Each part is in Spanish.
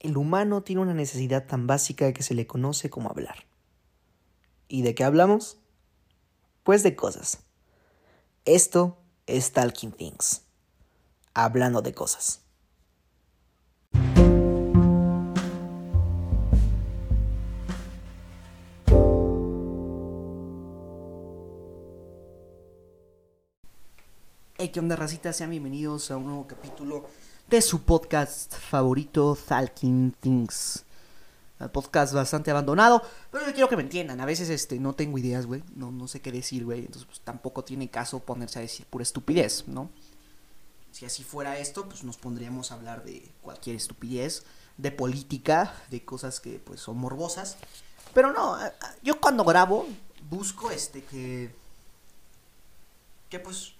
el humano tiene una necesidad tan básica que se le conoce como hablar. ¿Y de qué hablamos? Pues de cosas. Esto es Talking Things. Hablando de cosas. Hey, ¿qué onda, racita? Sean bienvenidos a un nuevo capítulo de su podcast favorito, Talking Things. Podcast bastante abandonado, pero yo quiero que me entiendan. A veces este, no tengo ideas, güey. No, no sé qué decir, güey. Entonces, pues, tampoco tiene caso ponerse a decir pura estupidez, ¿no? Si así fuera esto, pues nos pondríamos a hablar de cualquier estupidez, de política, de cosas que pues son morbosas. Pero no, yo cuando grabo busco este que que pues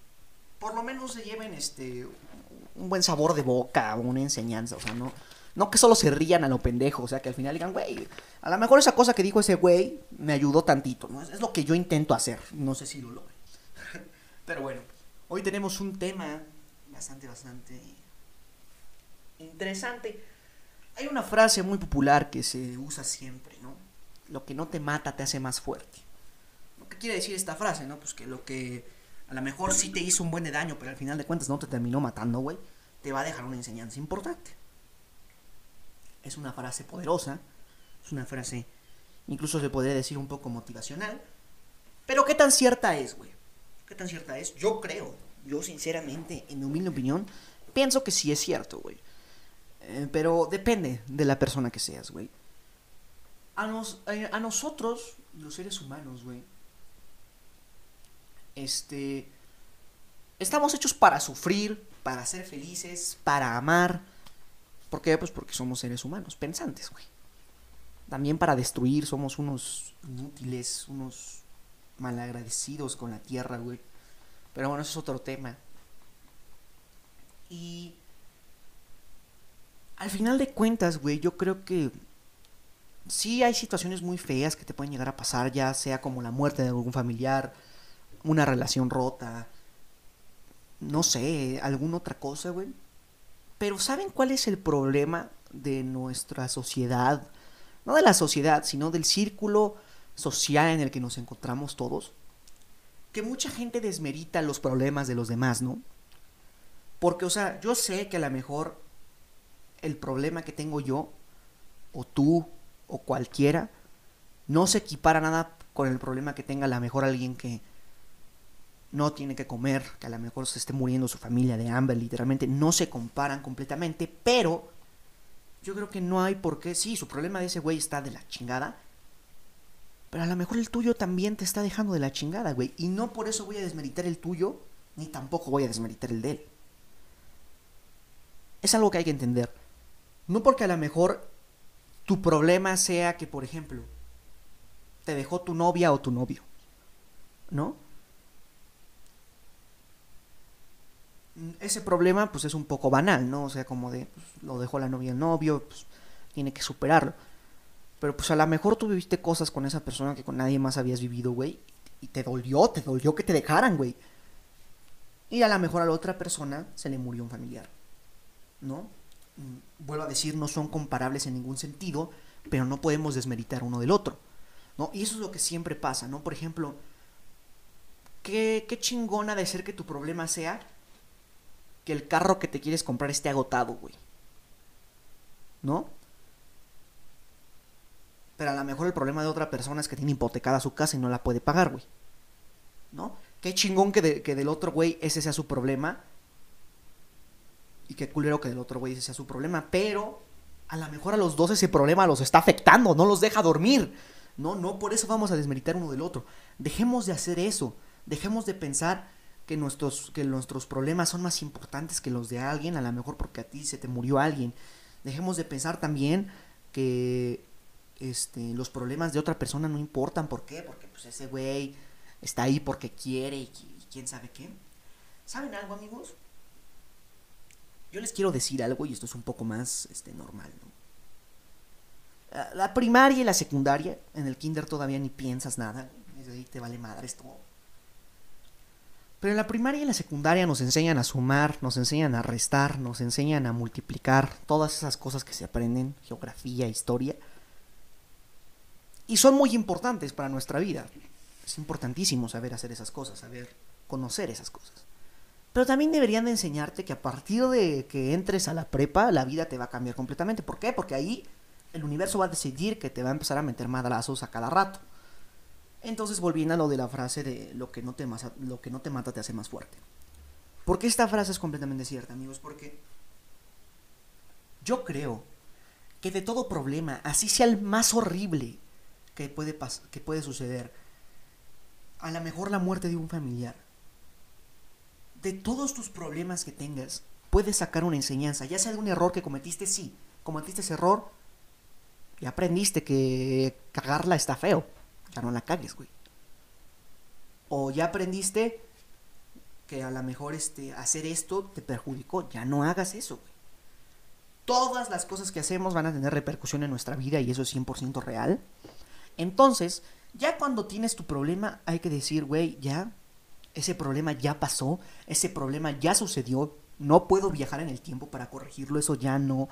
por lo menos se lleven este un buen sabor de boca, una enseñanza, o sea, no no que solo se rían a lo pendejo, o sea, que al final digan, güey, a lo mejor esa cosa que dijo ese güey me ayudó tantito, ¿no? Es, lo que yo intento hacer, no sé si lo logro. Pero bueno, hoy tenemos un tema bastante, bastante interesante. Hay una frase muy popular que se usa siempre, ¿no? Lo que no te mata te hace más fuerte. ¿Qué quiere decir esta frase, no? Pues que lo que a lo mejor sí te hizo un buen daño, pero al final de cuentas no te terminó matando, güey, te va a dejar una enseñanza importante. Es una frase poderosa, es una frase, incluso se podría decir un poco motivacional, pero ¿qué tan cierta es, güey? ¿Qué tan cierta es? Yo creo, yo sinceramente, en mi humilde opinión, pienso que sí es cierto, güey. Eh, pero depende de la persona que seas, güey. A, nos, eh, a nosotros, los seres humanos, güey, este, estamos hechos para sufrir, para ser felices, para amar. ¿Por qué? Pues porque somos seres humanos, pensantes, güey. También para destruir, somos unos inútiles, unos malagradecidos con la tierra, güey. Pero bueno, eso es otro tema. Y al final de cuentas, güey, yo creo que sí hay situaciones muy feas que te pueden llegar a pasar, ya sea como la muerte de algún familiar, una relación rota, no sé, alguna otra cosa, güey. Pero ¿saben cuál es el problema de nuestra sociedad? No de la sociedad, sino del círculo social en el que nos encontramos todos. Que mucha gente desmerita los problemas de los demás, ¿no? Porque, o sea, yo sé que a lo mejor el problema que tengo yo, o tú, o cualquiera, no se equipara nada con el problema que tenga a lo mejor alguien que no tiene que comer, que a lo mejor se esté muriendo su familia de hambre, literalmente, no se comparan completamente, pero yo creo que no hay por qué, sí, su problema de ese güey está de la chingada, pero a lo mejor el tuyo también te está dejando de la chingada, güey, y no por eso voy a desmeritar el tuyo, ni tampoco voy a desmeritar el de él. Es algo que hay que entender. No porque a lo mejor tu problema sea que, por ejemplo, te dejó tu novia o tu novio, ¿no? Ese problema pues es un poco banal, ¿no? O sea, como de, pues, lo dejó la novia el novio, pues tiene que superarlo. Pero pues a lo mejor tú viviste cosas con esa persona que con nadie más habías vivido, güey. Y te dolió, te dolió que te dejaran, güey. Y a lo mejor a la otra persona se le murió un familiar. ¿No? Mm, vuelvo a decir, no son comparables en ningún sentido, pero no podemos desmeritar uno del otro. ¿No? Y eso es lo que siempre pasa, ¿no? Por ejemplo, qué, qué chingona de ser que tu problema sea que el carro que te quieres comprar esté agotado, güey. ¿No? Pero a lo mejor el problema de otra persona es que tiene hipotecada su casa y no la puede pagar, güey. ¿No? Qué chingón que, que del otro güey ese sea su problema. Y qué culero que del otro güey ese sea su problema. Pero a lo mejor a los dos ese problema los está afectando, no los deja dormir. No, no, por eso vamos a desmeritar uno del otro. Dejemos de hacer eso. Dejemos de pensar que nuestros, que nuestros problemas son más importantes que los de alguien, a lo mejor porque a ti se te murió alguien. Dejemos de pensar también que este, los problemas de otra persona no importan. ¿Por qué? Porque pues ese güey está ahí porque quiere y, quién sabe qué. ¿Saben algo, amigos? Yo les quiero decir algo y esto es un poco más este, normal, ¿no? La primaria y la secundaria, en el kinder todavía ni piensas nada, ahí te vale madre esto Pero en la primaria y en la secundaria nos enseñan a sumar, nos enseñan a restar, nos enseñan a multiplicar, todas esas cosas que se aprenden, geografía, historia. Y son muy importantes para nuestra vida. Es importantísimo saber hacer esas cosas, saber conocer esas cosas. Pero también deberían de enseñarte que a partir de que entres a la prepa, la vida te va a cambiar completamente. ¿Por qué? Porque ahí el universo va a decidir que te va a empezar a meter madrazos a cada rato. Entonces volviendo a lo de la frase de lo que no te, lo que no te mata te hace más fuerte. Porque esta frase es completamente cierta, amigos? Porque yo creo que de todo problema, así sea el más horrible que puede, que puede suceder, a lo mejor la muerte de un familiar, de todos tus problemas que tengas, puedes sacar una enseñanza, ya sea de un error que cometiste, sí, cometiste ese error, y aprendiste que cagarla está feo ya no la cagues, güey. O ya aprendiste que a lo mejor este, hacer esto te perjudicó, ya no hagas eso, güey. Todas las cosas que hacemos van a tener repercusión en nuestra vida y eso es 100% real. Entonces, ya cuando tienes tu problema, hay que decir, güey, ya, ese problema ya pasó, ese problema ya sucedió, no puedo viajar en el tiempo para corregirlo, eso ya no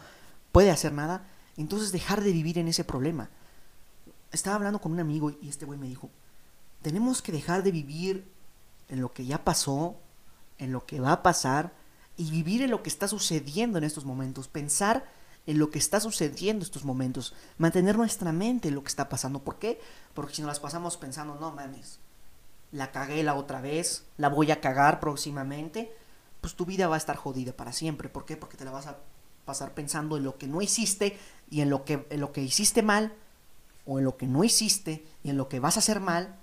puede hacer nada. Entonces dejar de vivir en ese problema estaba hablando con un amigo y este güey me dijo, tenemos que dejar de vivir en lo que ya pasó, en lo que va a pasar y vivir en lo que está sucediendo en estos momentos, pensar en lo que está sucediendo en estos momentos, mantener nuestra mente en lo que está pasando. ¿Por qué? Porque si nos las pasamos pensando, no mames, la cagué la otra vez, la voy a cagar próximamente, pues tu vida va a estar jodida para siempre. ¿Por qué? Porque te la vas a pasar pensando en lo que no hiciste y en lo que, en lo que hiciste mal o en lo que no hiciste y en lo que vas a hacer mal,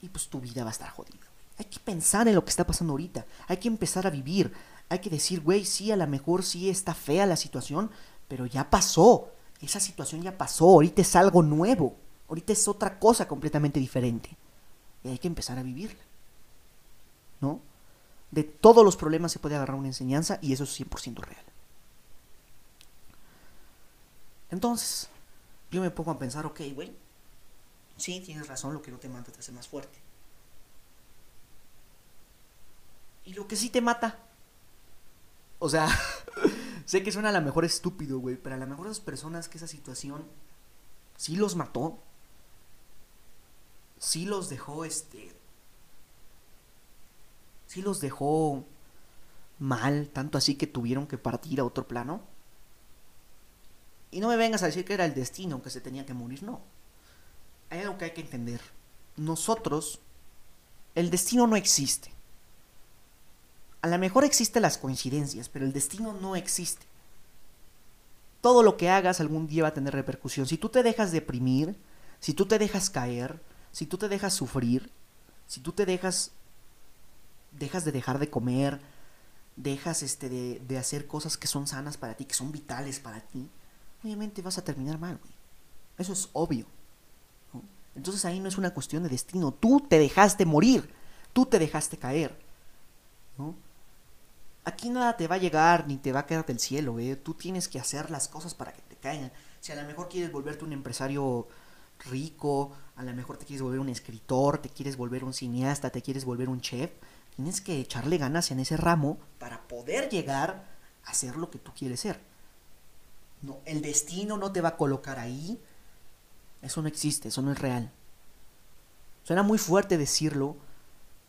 y pues tu vida va a estar jodida. Hay que pensar en lo que está pasando ahorita, hay que empezar a vivir, hay que decir, güey, sí, a lo mejor sí está fea la situación, pero ya pasó, esa situación ya pasó, ahorita es algo nuevo, ahorita es otra cosa completamente diferente. Y hay que empezar a vivirla. ¿No? De todos los problemas se puede agarrar una enseñanza y eso es 100% real. Entonces, yo me pongo a pensar, ok, güey, sí, tienes razón, lo que no te mata te hace más fuerte. Y lo que sí te mata. O sea, sé que suena a lo mejor estúpido, güey, pero a lo mejor esas personas que esa situación sí los mató, sí los dejó, este, sí los dejó mal, tanto así que tuvieron que partir a otro plano y no me vengas a decir que era el destino que se tenía que morir, no. Hay algo que hay que entender. Nosotros, el destino no existe. A lo mejor existen las coincidencias, pero el destino no existe. Todo lo que hagas algún día va a tener repercusión. Si tú te dejas deprimir, si tú te dejas caer, si tú te dejas sufrir, si tú te dejas dejas de dejar de comer, dejas este de, de hacer cosas que son sanas para ti, que son vitales para ti, obviamente vas a terminar mal, güey. Eso es obvio. Entonces ahí no es una cuestión de destino. Tú te dejaste morir. Tú te dejaste caer. ¿no? Aquí nada te va a llegar ni te va a quedar del cielo, güey. Tú tienes que hacer las cosas para que te caigan. Si a lo mejor quieres volverte un empresario rico, a lo mejor te quieres volver un escritor, te quieres volver un cineasta, te quieres volver un chef, tienes que echarle ganas en ese ramo para poder llegar a ser lo que tú quieres ser. No, el destino no te va a colocar ahí. Eso no existe, eso no es real. Suena muy fuerte decirlo,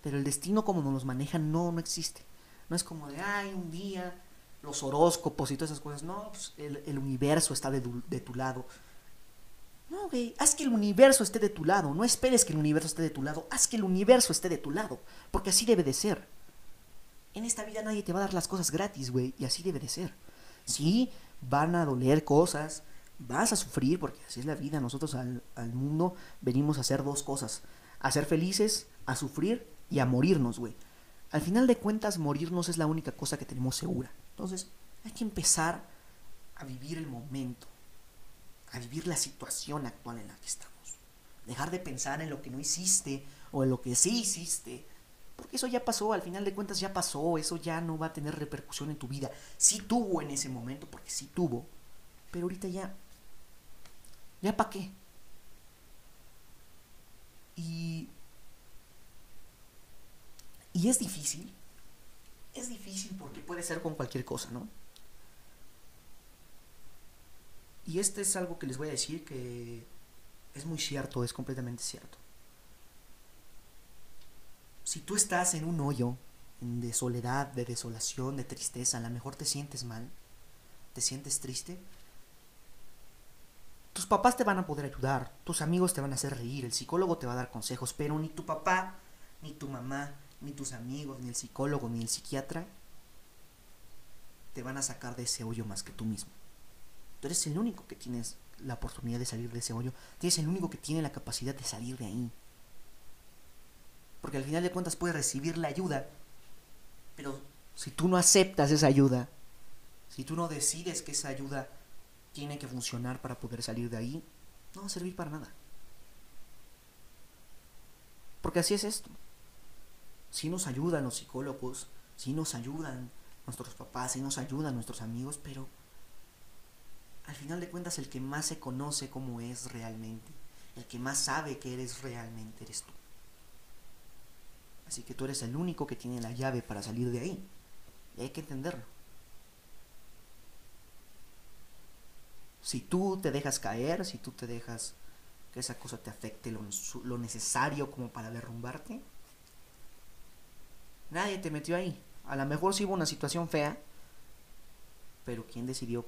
pero el destino como nos manejan no, no existe. No es como de, ay, un día, los horóscopos y todas esas cosas. No, pues el, universo está de, de, tu lado. No, güey, haz que el universo esté de tu lado. No esperes que el universo esté de tu lado. Haz que el universo esté de tu lado. Porque así debe de ser. En esta vida nadie te va a dar las cosas gratis, güey. Y así debe de ser. Sí, van a doler cosas, vas a sufrir, porque así es la vida. Nosotros al, mundo venimos a hacer dos cosas: a ser felices, a sufrir y a morirnos, güey. Al final de cuentas, morirnos es la única cosa que tenemos segura. Entonces, hay que empezar a vivir el momento, a vivir la situación actual en la que estamos. Dejar de pensar en lo que no hiciste o en lo que sí hiciste porque eso ya pasó, al final de cuentas ya pasó, eso ya no va a tener repercusión en tu vida. Sí tuvo en ese momento, porque sí tuvo, pero ahorita ya, ya para qué. Y Y es difícil. Es difícil porque puede ser con cualquier cosa, ¿no? Y este es algo que les voy a decir que es muy cierto, es completamente cierto. Si tú estás en un hoyo de soledad, de desolación, de tristeza, a lo mejor te sientes mal, te sientes triste, tus papás te van a poder ayudar, tus amigos te van a hacer reír, el psicólogo te va a dar consejos, pero ni tu papá, ni tu mamá, ni tus amigos, ni el psicólogo, ni el psiquiatra te van a sacar de ese hoyo más que tú mismo. Tú eres el único que tienes la oportunidad de salir de ese hoyo. Tú eres el único que tiene la capacidad de salir de ahí. Porque al final de cuentas puedes recibir la ayuda, pero si tú no aceptas esa ayuda, si tú no decides que esa ayuda tiene que funcionar para poder salir de ahí, no va a servir para nada. Porque así es esto. Si nos ayudan los psicólogos, si nos ayudan nuestros papás, si nos ayudan nuestros amigos, pero al final de cuentas el que más se conoce cómo es realmente, el que más sabe que eres realmente eres tú. Así que tú eres el único que tiene la llave para salir de ahí. Y hay que entenderlo. Si tú te dejas caer, si tú te dejas que esa cosa te afecte lo, necesario como para derrumbarte, nadie te metió ahí. A lo mejor sí hubo una situación fea, pero ¿quién decidió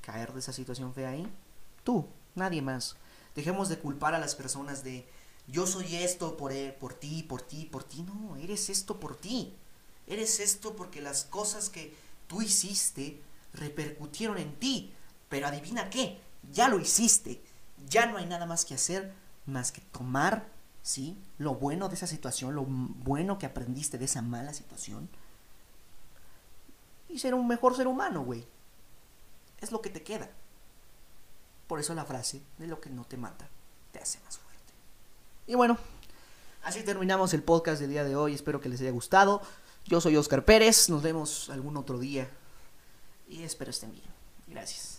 caer de esa situación fea ahí? Tú, nadie más. Dejemos de culpar a las personas de yo soy esto por, él, por ti, por ti, por ti. No, eres esto por ti. Eres esto porque las cosas que tú hiciste repercutieron en ti. Pero adivina qué, ya lo hiciste. Ya no hay nada más que hacer más que tomar, ¿sí? Lo bueno de esa situación, lo bueno que aprendiste de esa mala situación. Y ser un mejor ser humano, güey. Es lo que te queda. Por eso la frase de lo que no te mata te hace más. Y bueno, así terminamos el podcast del día de hoy. Espero que les haya gustado. Yo soy Oscar Pérez. Nos vemos algún otro día. Y espero estén bien. Gracias.